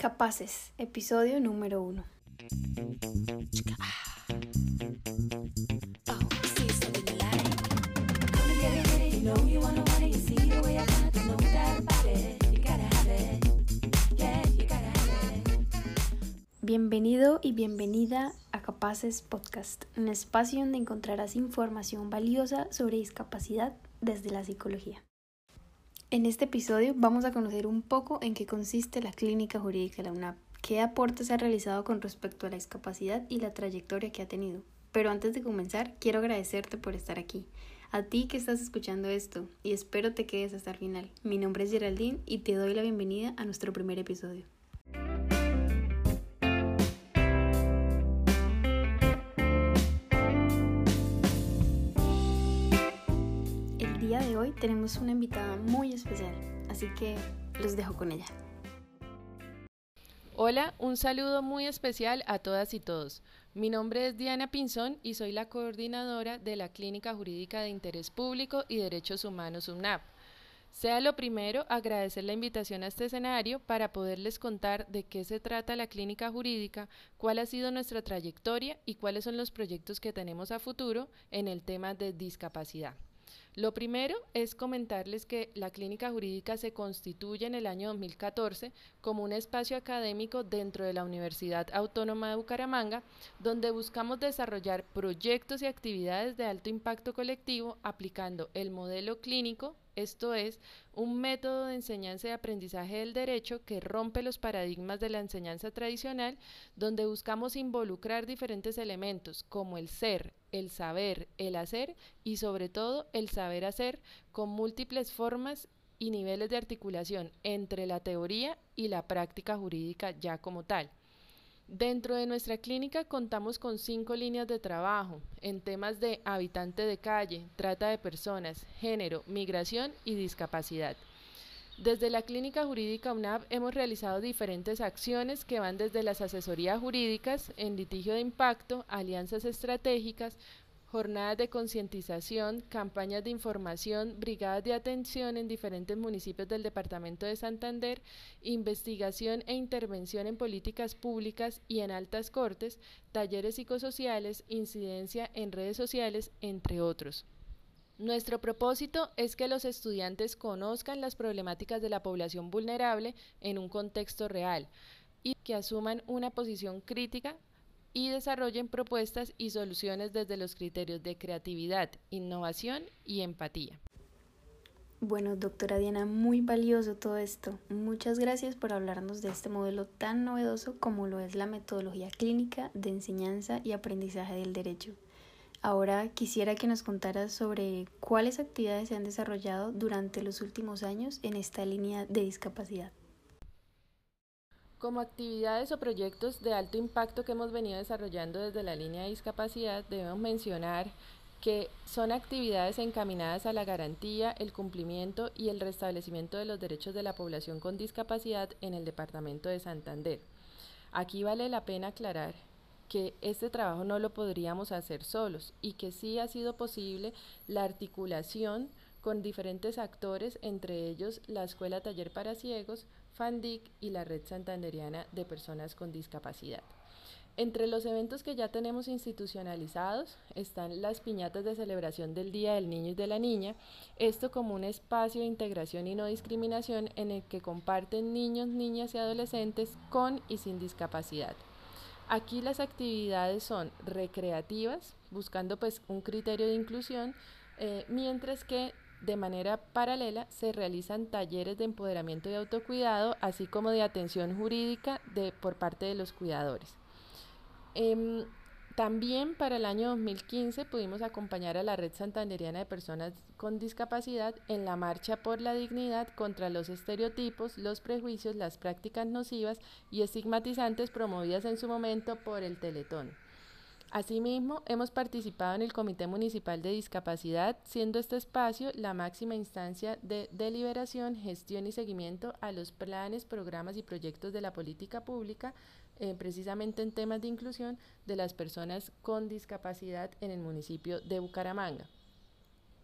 Capaces, episodio número uno. Bienvenido y bienvenida a Capaces Podcast, un espacio donde encontrarás información valiosa sobre discapacidad desde la psicología. En este episodio vamos a conocer un poco en qué consiste la clínica jurídica de la UNAP, qué aportes ha realizado con respecto a la discapacidad y la trayectoria que ha tenido. Pero antes de comenzar, quiero agradecerte por estar aquí, a ti que estás escuchando esto, y espero te quedes hasta el final. Mi nombre es Geraldine y te doy la bienvenida a nuestro primer episodio. Tenemos una invitada muy especial, así que los dejo con ella. Hola, un saludo muy especial a todas y todos. Mi nombre es Diana Pinzón y soy la coordinadora de la Clínica Jurídica de Interés Público y Derechos Humanos UNAP. Sea lo primero agradecer la invitación a este escenario para poderles contar de qué se trata la clínica jurídica, cuál ha sido nuestra trayectoria y cuáles son los proyectos que tenemos a futuro en el tema de discapacidad. Lo primero es comentarles que la clínica jurídica se constituye en el año 2014 como un espacio académico dentro de la Universidad Autónoma de Bucaramanga, donde buscamos desarrollar proyectos y actividades de alto impacto colectivo aplicando el modelo clínico esto es, un método de enseñanza y aprendizaje del derecho que rompe los paradigmas de la enseñanza tradicional, donde buscamos involucrar diferentes elementos como el ser, el saber, el hacer y sobre todo el saber hacer con múltiples formas y niveles de articulación entre la teoría y la práctica jurídica ya como tal. Dentro de nuestra clínica contamos con cinco líneas de trabajo en temas de habitante de calle, trata de personas, género, migración y discapacidad. Desde la Clínica Jurídica UNAP hemos realizado diferentes acciones que van desde las asesorías jurídicas en litigio de impacto, alianzas estratégicas, jornadas de concientización, campañas de información, brigadas de atención en diferentes municipios del departamento de Santander, investigación e intervención en políticas públicas y en altas cortes, talleres psicosociales, incidencia en redes sociales, entre otros. Nuestro propósito es que los estudiantes conozcan las problemáticas de la población vulnerable en un contexto real y que asuman una posición crítica y desarrollen propuestas y soluciones desde los criterios de creatividad, innovación y empatía. Bueno, doctora Diana, muy valioso todo esto. Muchas gracias por hablarnos de este modelo tan novedoso como lo es la metodología clínica de enseñanza y aprendizaje del derecho. Ahora quisiera que nos contaras sobre cuáles actividades se han desarrollado durante los últimos años en esta línea de discapacidad. Como actividades o proyectos de alto impacto que hemos venido desarrollando desde la línea de discapacidad, debemos mencionar que son actividades encaminadas a la garantía, el cumplimiento y el restablecimiento de los derechos de la población con discapacidad en el departamento de Santander. Aquí vale la pena aclarar que este trabajo no lo podríamos hacer solos y que sí ha sido posible la articulación con diferentes actores, entre ellos la Escuela Taller para Ciegos, FANDIC y la Red Santanderiana de Personas con Discapacidad. Entre los eventos que ya tenemos institucionalizados están las piñatas de celebración del Día del Niño y de la Niña, esto como un espacio de integración y no discriminación en el que comparten niños, niñas y adolescentes con y sin discapacidad. Aquí las actividades son recreativas, buscando pues un criterio de inclusión, eh, mientras que de manera paralela se realizan talleres de empoderamiento y autocuidado, así como de atención jurídica de, por parte de los cuidadores. Em, también para el año 2015 pudimos acompañar a la Red Santanderiana de Personas con Discapacidad en la marcha por la dignidad contra los estereotipos, los prejuicios, las prácticas nocivas y estigmatizantes promovidas en su momento por el Teletón. Asimismo, hemos participado en el Comité Municipal de Discapacidad, siendo este espacio la máxima instancia de deliberación, gestión y seguimiento a los planes, programas y proyectos de la política pública, eh, precisamente en temas de inclusión de las personas con discapacidad en el municipio de Bucaramanga.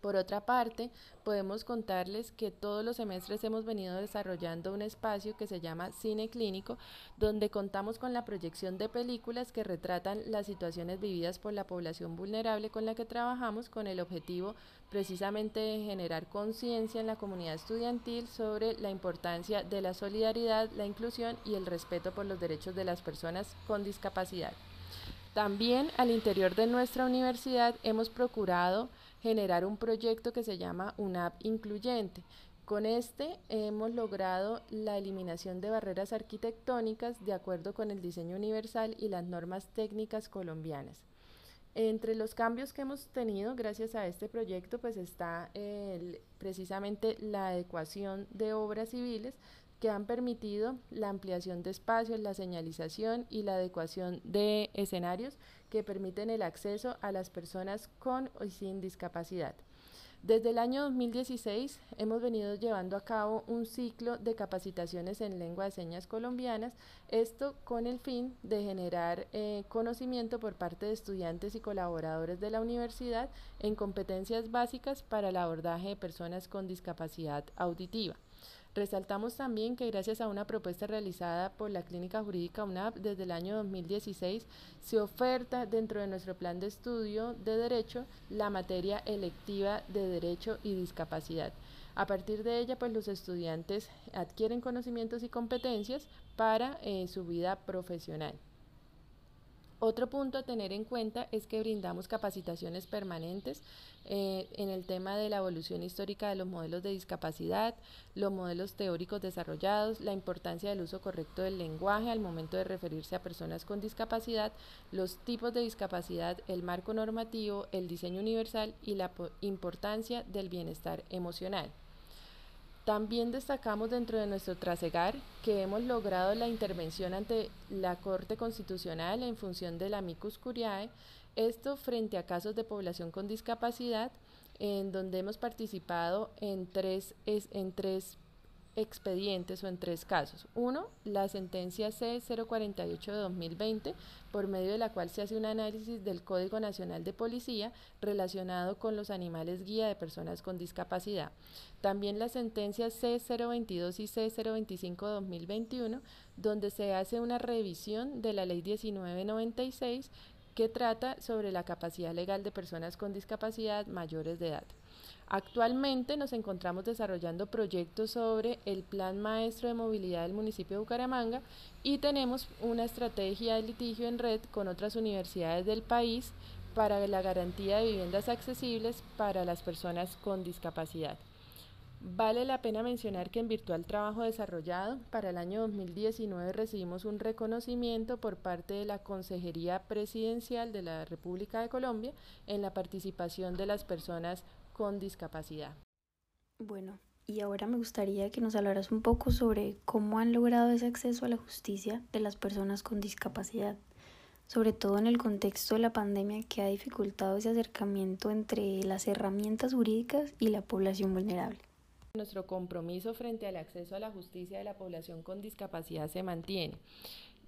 Por otra parte, podemos contarles que todos los semestres hemos venido desarrollando un espacio que se llama Cine Clínico, donde contamos con la proyección de películas que retratan las situaciones vividas por la población vulnerable con la que trabajamos con el objetivo precisamente de generar conciencia en la comunidad estudiantil sobre la importancia de la solidaridad, la inclusión y el respeto por los derechos de las personas con discapacidad. También al interior de nuestra universidad hemos procurado generar un proyecto que se llama UNAP Incluyente. Con este hemos logrado la eliminación de barreras arquitectónicas de acuerdo con el diseño universal y las normas técnicas colombianas. Entre los cambios que hemos tenido gracias a este proyecto, pues está precisamente la adecuación de obras civiles que han permitido la ampliación de espacios, la señalización y la adecuación de escenarios que permiten el acceso a las personas con y sin discapacidad. Desde el año 2016 hemos venido llevando a cabo un ciclo de capacitaciones en lengua de señas colombianas, esto con el fin de generar eh, conocimiento por parte de estudiantes y colaboradores de la universidad en competencias básicas para el abordaje de personas con discapacidad auditiva. Resaltamos también que gracias a una propuesta realizada por la Clínica Jurídica UNAP desde el año 2016 se oferta dentro de nuestro plan de estudio de Derecho la materia electiva de Derecho y Discapacidad. A partir de ella, pues los estudiantes adquieren conocimientos y competencias para eh, su vida profesional. Otro punto a tener en cuenta es que brindamos capacitaciones permanentes eh, en el tema de la evolución histórica de los modelos de discapacidad, los modelos teóricos desarrollados, la importancia del uso correcto del lenguaje al momento de referirse a personas con discapacidad, los tipos de discapacidad, el marco normativo, el diseño universal y la importancia del bienestar emocional. También destacamos dentro de nuestro trasegar que hemos logrado la intervención ante la Corte Constitucional en función de la amicus curiae, esto frente a casos de población con discapacidad, en donde hemos participado en tres, en tres expedientes o en tres casos. Uno, la sentencia C048 de 2020, por medio de la cual se hace un análisis del Código Nacional de Policía relacionado con los animales guía de personas con discapacidad. También la sentencia C022 y C025 de 2021, donde se hace una revisión de la Ley 1996 que trata sobre la capacidad legal de personas con discapacidad mayores de edad. Actualmente nos encontramos desarrollando proyectos sobre el Plan Maestro de Movilidad del municipio de Bucaramanga y tenemos una estrategia de litigio en red con otras universidades del país para la garantía de viviendas accesibles para las personas con discapacidad. Vale la pena mencionar que en Virtual Trabajo Desarrollado para el año 2019 recibimos un reconocimiento por parte de la Consejería Presidencial de la República de Colombia en la participación de las personas con discapacidad. Bueno, y ahora me gustaría que nos hablaras un poco sobre cómo han logrado ese acceso a la justicia de las personas con discapacidad, sobre todo en el contexto de la pandemia que ha dificultado ese acercamiento entre las herramientas jurídicas y la población vulnerable. Nuestro compromiso frente al acceso a la justicia de la población con discapacidad se mantiene.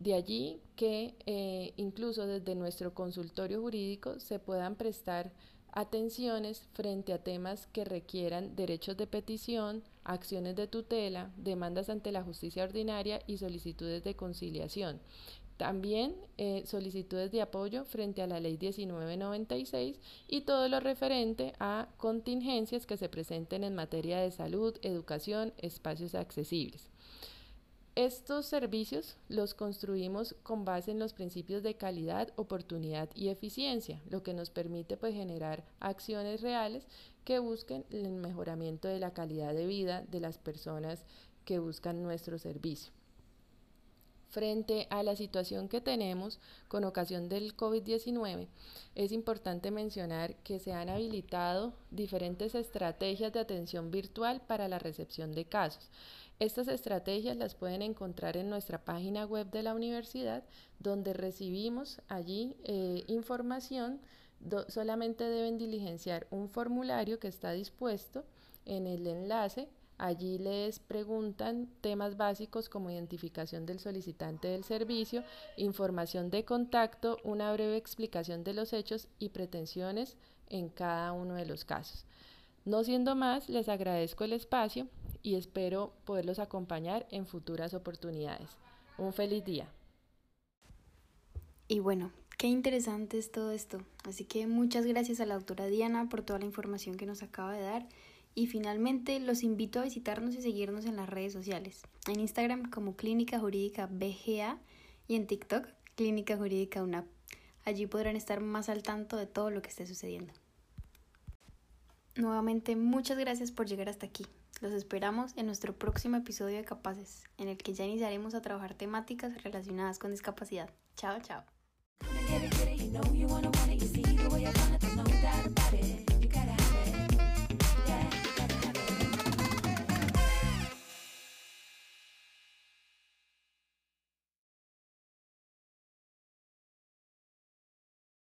De allí que eh, incluso desde nuestro consultorio jurídico se puedan prestar atenciones frente a temas que requieran derechos de petición, acciones de tutela, demandas ante la justicia ordinaria y solicitudes de conciliación. También eh, solicitudes de apoyo frente a la ley 1996 y todo lo referente a contingencias que se presenten en materia de salud, educación, espacios accesibles. Estos servicios los construimos con base en los principios de calidad, oportunidad y eficiencia, lo que nos permite pues, generar acciones reales que busquen el mejoramiento de la calidad de vida de las personas que buscan nuestro servicio. Frente a la situación que tenemos con ocasión del COVID-19, es importante mencionar que se han habilitado diferentes estrategias de atención virtual para la recepción de casos. Estas estrategias las pueden encontrar en nuestra página web de la universidad, donde recibimos allí eh, información. solamente deben diligenciar un formulario que está dispuesto en el enlace. Allí les preguntan temas básicos como identificación del solicitante del servicio, información de contacto, una breve explicación de los hechos y pretensiones en cada uno de los casos. No siendo más, les agradezco el espacio y espero poderlos acompañar en futuras oportunidades. Un feliz día. Y bueno, qué interesante es todo esto. Así que muchas gracias a la doctora Diana por toda la información que nos acaba de dar. Y finalmente los invito a visitarnos y seguirnos en las redes sociales. En Instagram como Clínica Jurídica BGA y en TikTok Clínica Jurídica UNAP. Allí podrán estar más al tanto de todo lo que esté sucediendo. Nuevamente, muchas gracias por llegar hasta aquí. Los esperamos en nuestro próximo episodio de Capaces, en el que ya iniciaremos a trabajar temáticas relacionadas con discapacidad. Chao, chao.